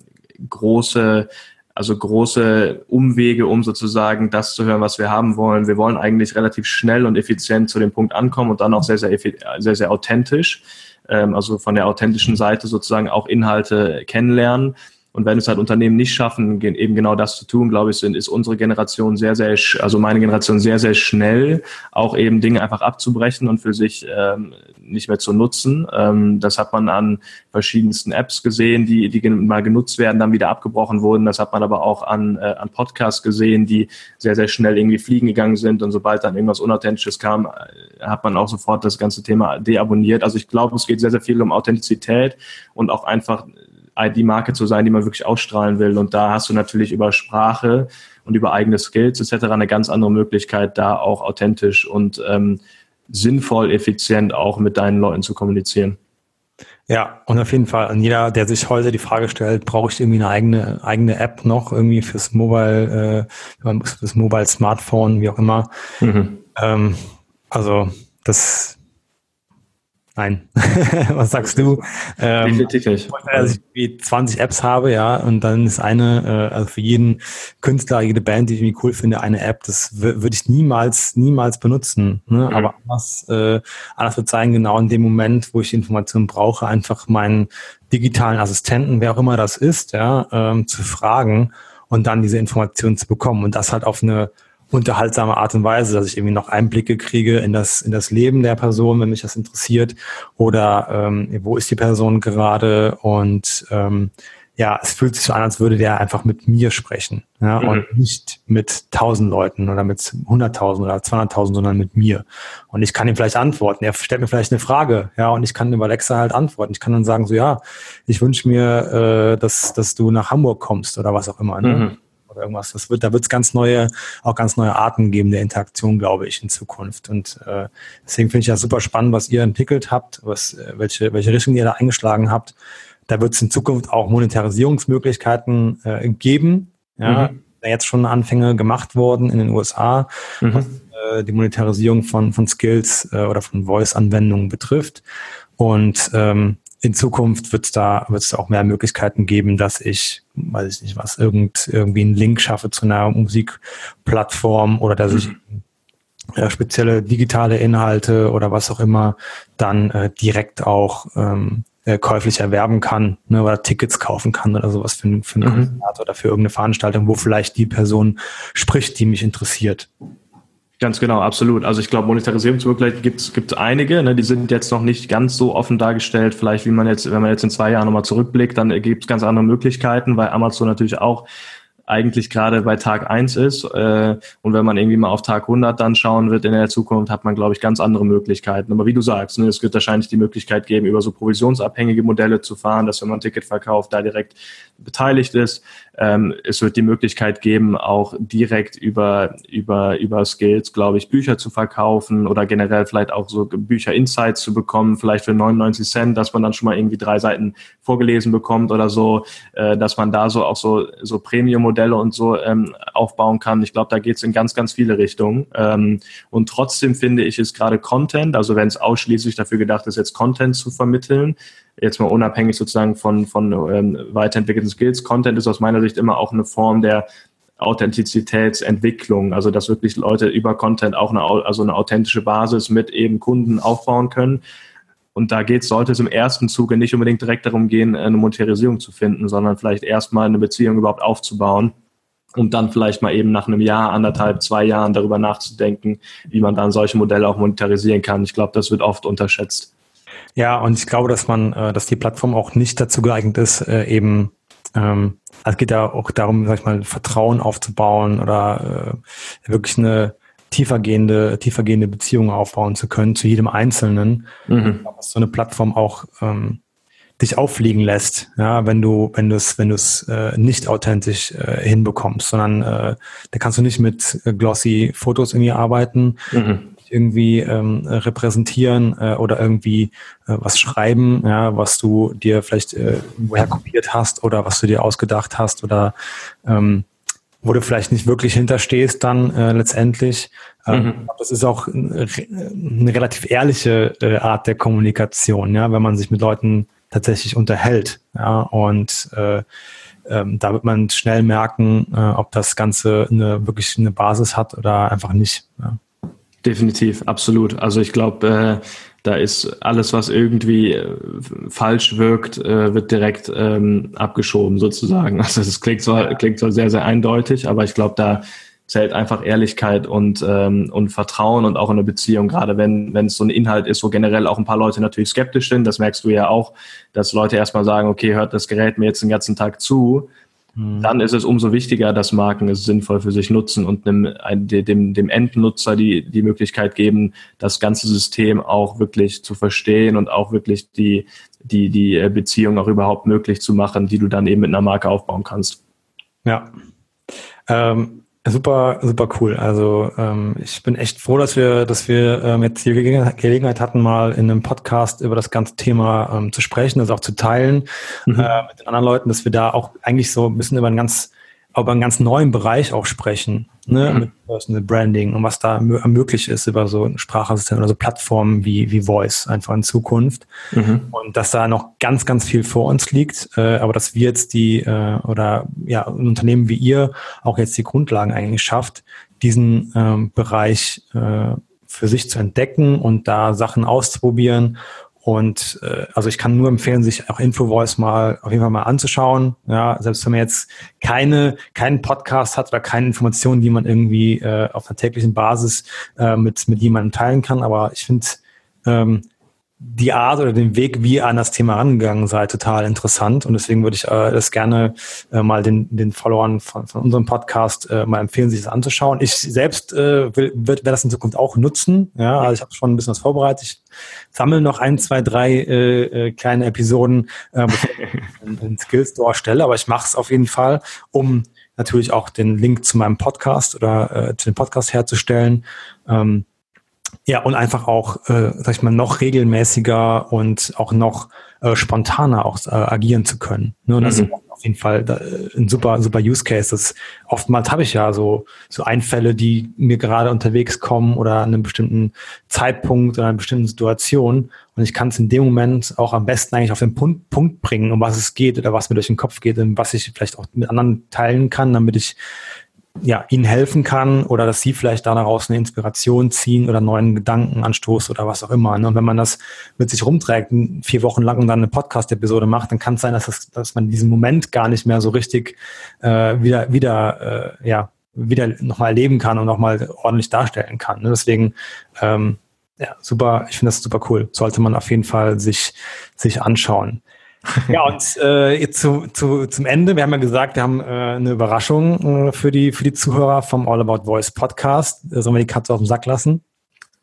große also große Umwege, um sozusagen das zu hören, was wir haben wollen. Wir wollen eigentlich relativ schnell und effizient zu dem Punkt ankommen und dann auch sehr, sehr, sehr, sehr authentisch. Ähm, also von der authentischen Seite sozusagen auch Inhalte kennenlernen. Und wenn es halt Unternehmen nicht schaffen, eben genau das zu tun, glaube ich, sind, ist unsere Generation sehr, sehr, also meine Generation sehr, sehr schnell, auch eben Dinge einfach abzubrechen und für sich ähm, nicht mehr zu nutzen. Ähm, das hat man an verschiedensten Apps gesehen, die, die mal genutzt werden, dann wieder abgebrochen wurden. Das hat man aber auch an, äh, an Podcasts gesehen, die sehr, sehr schnell irgendwie fliegen gegangen sind. Und sobald dann irgendwas Unauthentisches kam, äh, hat man auch sofort das ganze Thema deabonniert. Also ich glaube, es geht sehr, sehr viel um Authentizität und auch einfach die Marke zu sein, die man wirklich ausstrahlen will. Und da hast du natürlich über Sprache und über eigene Skills etc. eine ganz andere Möglichkeit, da auch authentisch und ähm, sinnvoll, effizient auch mit deinen Leuten zu kommunizieren. Ja, und auf jeden Fall, an jeder, der sich heute die Frage stellt, brauche ich irgendwie eine eigene, eigene App noch irgendwie fürs Mobile, äh, fürs Mobile Smartphone, wie auch immer. Mhm. Ähm, also das Nein. [LAUGHS] Was sagst du? Ähm, Definitiv nicht. Dass ich irgendwie 20 Apps habe, ja, und dann ist eine, äh, also für jeden Künstler, jede Band, die ich irgendwie cool finde, eine App, das würde ich niemals, niemals benutzen. Ne? Mhm. Aber anders, äh, anders wird sein, genau in dem Moment, wo ich die Information brauche, einfach meinen digitalen Assistenten, wer auch immer das ist, ja, ähm, zu fragen und dann diese Information zu bekommen. Und das halt auf eine unterhaltsame Art und Weise, dass ich irgendwie noch Einblicke kriege in das, in das Leben der Person, wenn mich das interessiert, oder ähm, wo ist die Person gerade und ähm, ja, es fühlt sich so an, als würde der einfach mit mir sprechen ja, mhm. und nicht mit tausend Leuten oder mit hunderttausend oder zweihunderttausend, sondern mit mir. Und ich kann ihm vielleicht antworten. Er stellt mir vielleicht eine Frage, ja, und ich kann über Alexa halt antworten. Ich kann dann sagen so, ja, ich wünsche mir, äh, dass, dass du nach Hamburg kommst oder was auch immer. Ne? Mhm oder irgendwas. Das wird, da wird es ganz neue, auch ganz neue Arten geben der Interaktion, glaube ich, in Zukunft. Und äh, deswegen finde ich das super spannend, was ihr entwickelt habt, was, äh, welche, welche Richtung ihr da eingeschlagen habt. Da wird es in Zukunft auch Monetarisierungsmöglichkeiten äh, geben. Ja, mhm. da jetzt schon Anfänge gemacht worden in den USA, mhm. was äh, die Monetarisierung von, von Skills äh, oder von Voice-Anwendungen betrifft. Und ähm, in Zukunft wird es da, wird's da auch mehr Möglichkeiten geben, dass ich, weiß ich nicht was, irgend, irgendwie einen Link schaffe zu einer Musikplattform oder dass ich äh, spezielle digitale Inhalte oder was auch immer dann äh, direkt auch ähm, äh, käuflich erwerben kann ne, oder Tickets kaufen kann oder sowas für, für ein mhm. Konzert oder für irgendeine Veranstaltung, wo vielleicht die Person spricht, die mich interessiert. Ganz genau, absolut. Also ich glaube, Monetarisierungsmöglichkeiten gibt es einige. Ne? Die sind jetzt noch nicht ganz so offen dargestellt. Vielleicht, wie man jetzt, wenn man jetzt in zwei Jahren nochmal zurückblickt, dann gibt es ganz andere Möglichkeiten, weil Amazon natürlich auch eigentlich gerade bei Tag eins ist. Äh, und wenn man irgendwie mal auf Tag 100 dann schauen wird in der Zukunft, hat man, glaube ich, ganz andere Möglichkeiten. Aber wie du sagst, ne, es wird wahrscheinlich die Möglichkeit geben, über so provisionsabhängige Modelle zu fahren, dass wenn man ein Ticket verkauft, da direkt beteiligt ist. Ähm, es wird die Möglichkeit geben, auch direkt über, über, über Skills, glaube ich, Bücher zu verkaufen oder generell vielleicht auch so Bücher-Insights zu bekommen, vielleicht für 99 Cent, dass man dann schon mal irgendwie drei Seiten vorgelesen bekommt oder so, äh, dass man da so auch so, so Premium-Modelle und so ähm, aufbauen kann. Ich glaube, da geht es in ganz, ganz viele Richtungen. Ähm, und trotzdem finde ich, ist gerade Content, also wenn es ausschließlich dafür gedacht ist, jetzt Content zu vermitteln, jetzt mal unabhängig sozusagen von, von ähm, weiterentwickelten Skills. Content ist aus meiner Sicht immer auch eine Form der Authentizitätsentwicklung, also dass wirklich Leute über Content auch eine, also eine authentische Basis mit eben Kunden aufbauen können. Und da geht, sollte es im ersten Zuge nicht unbedingt direkt darum gehen, eine Monetarisierung zu finden, sondern vielleicht erstmal eine Beziehung überhaupt aufzubauen und dann vielleicht mal eben nach einem Jahr, anderthalb, zwei Jahren darüber nachzudenken, wie man dann solche Modelle auch monetarisieren kann. Ich glaube, das wird oft unterschätzt. Ja, und ich glaube, dass man, äh, dass die Plattform auch nicht dazu geeignet ist, äh, eben, ähm, also es geht ja auch darum, sag ich mal, Vertrauen aufzubauen oder äh, wirklich eine tiefergehende, tiefergehende Beziehung aufbauen zu können zu jedem Einzelnen. Mhm. Was so eine Plattform auch ähm, dich auffliegen lässt, ja, wenn du, wenn du es, wenn du es äh, nicht authentisch äh, hinbekommst, sondern äh, da kannst du nicht mit äh, glossy Fotos irgendwie arbeiten. Mhm irgendwie ähm, repräsentieren äh, oder irgendwie äh, was schreiben, ja, was du dir vielleicht äh, woher kopiert hast oder was du dir ausgedacht hast oder ähm, wo du vielleicht nicht wirklich hinterstehst dann äh, letztendlich. Ähm, mhm. Das ist auch eine, eine relativ ehrliche äh, Art der Kommunikation, ja, wenn man sich mit Leuten tatsächlich unterhält. Ja, und äh, ähm, da wird man schnell merken, äh, ob das Ganze eine, wirklich eine Basis hat oder einfach nicht. Ja. Definitiv, absolut. Also ich glaube, äh, da ist alles, was irgendwie äh, falsch wirkt, äh, wird direkt ähm, abgeschoben sozusagen. [LAUGHS] Also das klingt zwar, klingt zwar sehr, sehr eindeutig, aber ich glaube, da zählt einfach Ehrlichkeit und, ähm, und Vertrauen und auch in der Beziehung, gerade wenn wenn es so ein Inhalt ist, wo generell auch ein paar Leute natürlich skeptisch sind. Das merkst du ja auch, dass Leute erstmal sagen, okay, hört das Gerät mir jetzt den ganzen Tag zu. Mhm. Dann ist es umso wichtiger, dass Marken es sinnvoll für sich nutzen und dem, dem, dem Endnutzer die, die Möglichkeit geben, das ganze System auch wirklich zu verstehen und auch wirklich die, die, die äh, Beziehung auch überhaupt möglich zu machen, die du dann eben mit einer Marke aufbauen kannst. Ja. Ähm, Super, super cool. Also ähm, ich bin echt froh, dass wir, dass wir ähm, jetzt die Gelegenheit hatten, mal in einem Podcast über das ganze Thema ähm, zu sprechen, das auch zu teilen mhm. äh, mit den anderen Leuten, dass wir da auch eigentlich so ein bisschen über ein ganz über einen ganz neuen Bereich auch sprechen, ne, mhm. mit Personal Branding und was da möglich ist über so Sprachassistenten oder so Plattformen wie, wie Voice einfach in Zukunft. Mhm. Und dass da noch ganz, ganz viel vor uns liegt, äh, aber dass wir jetzt die, äh, oder ja, ein Unternehmen wie ihr auch jetzt die Grundlagen eigentlich schafft, diesen ähm, Bereich äh, für sich zu entdecken und da Sachen auszuprobieren und äh, also ich kann nur empfehlen, sich auch InfoVoice mal auf jeden Fall mal anzuschauen. Ja, selbst wenn man jetzt keine keinen Podcast hat oder keine Informationen, die man irgendwie äh, auf einer täglichen Basis äh, mit mit jemandem teilen kann. Aber ich finde ähm, die Art oder den Weg, wie ihr an das Thema rangegangen seid, total interessant. Und deswegen würde ich äh, das gerne äh, mal den, den Followern von, von unserem Podcast äh, mal empfehlen, sich das anzuschauen. Ich selbst äh, will, werde das in Zukunft auch nutzen. Ja, also ich habe schon ein bisschen was vorbereitet. Ich sammle noch ein, zwei, drei äh, äh, kleine Episoden, äh, bevor ich [LAUGHS] in, in Skill Store stelle. Aber ich mache es auf jeden Fall, um natürlich auch den Link zu meinem Podcast oder äh, zu dem Podcast herzustellen. Ähm, ja, und einfach auch, äh, sag ich mal, noch regelmäßiger und auch noch äh, spontaner auch äh, agieren zu können. Ne? Das mhm. ist auf jeden Fall da, äh, ein super, super Use Case. Das, oftmals habe ich ja so, so Einfälle, die mir gerade unterwegs kommen oder an einem bestimmten Zeitpunkt oder einer bestimmten Situation. Und ich kann es in dem Moment auch am besten eigentlich auf den Punkt, Punkt bringen, um was es geht oder was mir durch den Kopf geht und was ich vielleicht auch mit anderen teilen kann, damit ich ja, ihnen helfen kann oder dass sie vielleicht daraus eine Inspiration ziehen oder neuen Gedankenanstoß oder was auch immer. Ne? Und wenn man das mit sich rumträgt, vier Wochen lang und dann eine Podcast-Episode macht, dann kann es sein, dass, das, dass man diesen Moment gar nicht mehr so richtig äh, wieder, wieder, äh, ja, wieder nochmal erleben kann und nochmal ordentlich darstellen kann. Ne? Deswegen, ähm, ja, super, ich finde das super cool. Sollte man auf jeden Fall sich, sich anschauen. Ja, und äh, jetzt zu, zu, zum Ende. Wir haben ja gesagt, wir haben äh, eine Überraschung äh, für, die, für die Zuhörer vom All About Voice Podcast. Äh, sollen wir die Katze auf den Sack lassen?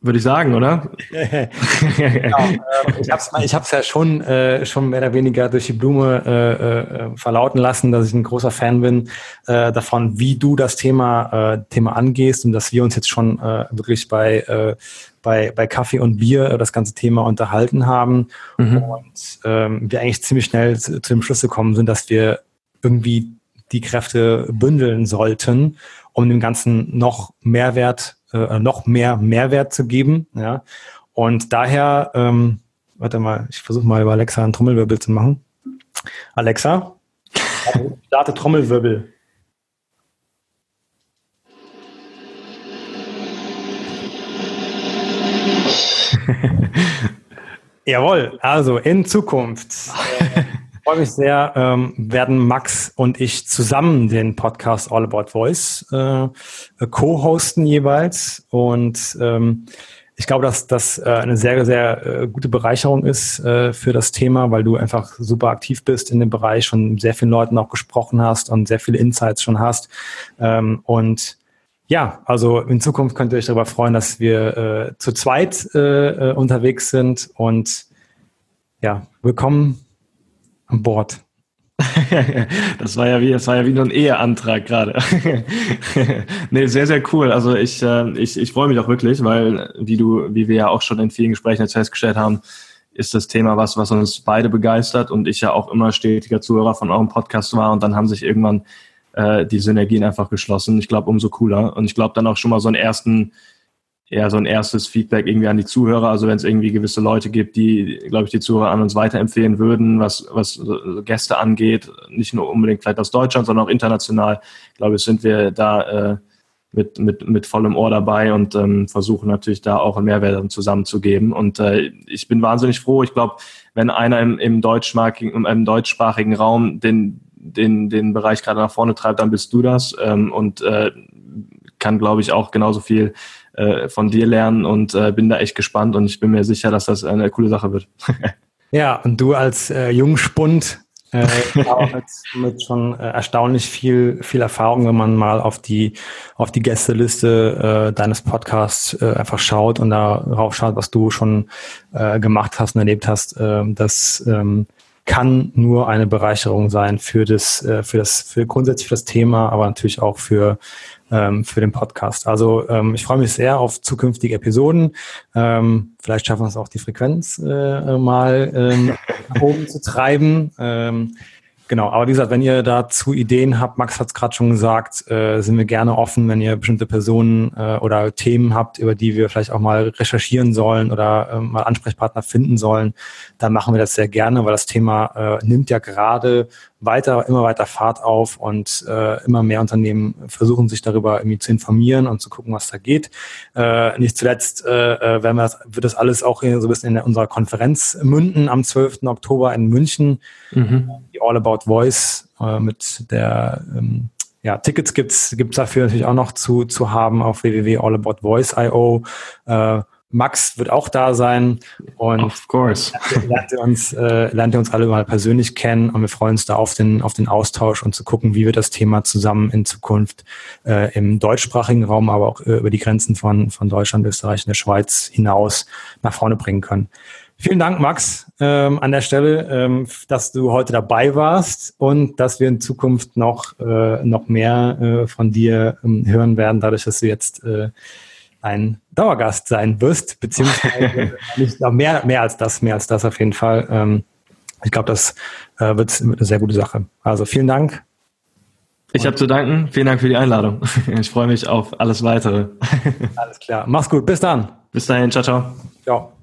Würde ich sagen, oder? [LAUGHS] genau, äh, ich habe es ich hab's ja schon, äh, schon mehr oder weniger durch die Blume äh, äh, verlauten lassen, dass ich ein großer Fan bin äh, davon, wie du das Thema, äh, Thema angehst und dass wir uns jetzt schon äh, wirklich bei äh, bei, bei Kaffee und Bier das ganze Thema unterhalten haben mhm. und ähm, wir eigentlich ziemlich schnell zu, zu dem Schluss gekommen sind, dass wir irgendwie die Kräfte bündeln sollten, um dem Ganzen noch Mehrwert, äh, noch mehr Mehrwert zu geben. Ja? Und daher, ähm, warte mal, ich versuche mal über Alexa einen Trommelwirbel zu machen. Alexa, [LAUGHS] starte Trommelwirbel. [LAUGHS] Jawohl, also in Zukunft. Äh, [LAUGHS] freue mich sehr, ähm, werden Max und ich zusammen den Podcast All About Voice äh, co-hosten jeweils. Und ähm, ich glaube, dass das äh, eine sehr, sehr äh, gute Bereicherung ist äh, für das Thema, weil du einfach super aktiv bist in dem Bereich, schon sehr vielen Leuten auch gesprochen hast und sehr viele Insights schon hast. Ähm, und ja, also in Zukunft könnt ihr euch darüber freuen, dass wir äh, zu zweit äh, äh, unterwegs sind und ja, willkommen an Bord. [LAUGHS] das war ja wie, das war ja wie nur ein Eheantrag gerade. [LAUGHS] nee, sehr, sehr cool. Also ich, äh, ich, ich freue mich auch wirklich, weil, wie du, wie wir ja auch schon in vielen Gesprächen jetzt festgestellt haben, ist das Thema was, was uns beide begeistert und ich ja auch immer stetiger Zuhörer von eurem Podcast war und dann haben sich irgendwann äh, die Synergien einfach geschlossen. Ich glaube, umso cooler. Und ich glaube dann auch schon mal so einen ersten, eher so ein erstes Feedback irgendwie an die Zuhörer. Also wenn es irgendwie gewisse Leute gibt, die, glaube ich, die Zuhörer an uns weiterempfehlen würden, was, was Gäste angeht, nicht nur unbedingt vielleicht aus Deutschland, sondern auch international, glaube ich, sind wir da äh, mit, mit, mit vollem Ohr dabei und ähm, versuchen natürlich da auch einen Mehrwert zusammenzugeben. Und äh, ich bin wahnsinnig froh. Ich glaube, wenn einer im, im, deutschsprachigen, im deutschsprachigen Raum den, den, den Bereich gerade nach vorne treibt, dann bist du das. Ähm, und äh, kann, glaube ich, auch genauso viel äh, von dir lernen und äh, bin da echt gespannt und ich bin mir sicher, dass das eine coole Sache wird. [LAUGHS] ja, und du als äh, Jungspund äh, mit, mit schon äh, erstaunlich viel, viel Erfahrung, wenn man mal auf die, auf die Gästeliste äh, deines Podcasts äh, einfach schaut und darauf schaut, was du schon äh, gemacht hast und erlebt hast. Äh, das ähm, kann nur eine Bereicherung sein für das, äh, für das, für grundsätzlich für das Thema, aber natürlich auch für ähm, für den Podcast. Also ähm, ich freue mich sehr auf zukünftige Episoden. Ähm, vielleicht schaffen wir es auch, die Frequenz äh, mal nach oben zu treiben. Genau, aber wie gesagt, wenn ihr dazu Ideen habt, Max hat es gerade schon gesagt, äh, sind wir gerne offen, wenn ihr bestimmte Personen äh, oder Themen habt, über die wir vielleicht auch mal recherchieren sollen oder äh, mal Ansprechpartner finden sollen, dann machen wir das sehr gerne, weil das Thema äh, nimmt ja gerade weiter, immer weiter Fahrt auf und äh, immer mehr Unternehmen versuchen sich darüber irgendwie zu informieren und zu gucken, was da geht. Äh, nicht zuletzt äh, äh werden wir das, wird das alles auch hier so ein bisschen in unserer Konferenz münden am 12. Oktober in München. Mhm. Die All About Voice äh, mit der ähm, ja, Tickets gibt's gibt's dafür natürlich auch noch zu, zu haben auf www.allaboutvoice.io. Äh, Max wird auch da sein und of course. [LAUGHS] lernt ihr uns, äh, lernt ihr uns alle mal persönlich kennen und wir freuen uns da auf den, auf den Austausch und zu gucken, wie wir das Thema zusammen in Zukunft äh, im deutschsprachigen Raum, aber auch äh, über die Grenzen von, von Deutschland, Österreich und der Schweiz hinaus nach vorne bringen können. Vielen Dank, Max, ähm, an der Stelle, ähm, dass du heute dabei warst und dass wir in Zukunft noch, äh, noch mehr äh, von dir ähm, hören werden, dadurch, dass du jetzt äh, ein Dauergast sein wirst, beziehungsweise [LAUGHS] nicht mehr, mehr als das, mehr als das auf jeden Fall. Ähm, ich glaube, das äh, wird eine sehr gute Sache. Also vielen Dank. Ich habe zu danken. Vielen Dank für die Einladung. [LAUGHS] Ich freue mich auf alles weitere. Alles klar. Mach's gut. Bis dann. Bis dahin. Ciao, ciao. Ciao.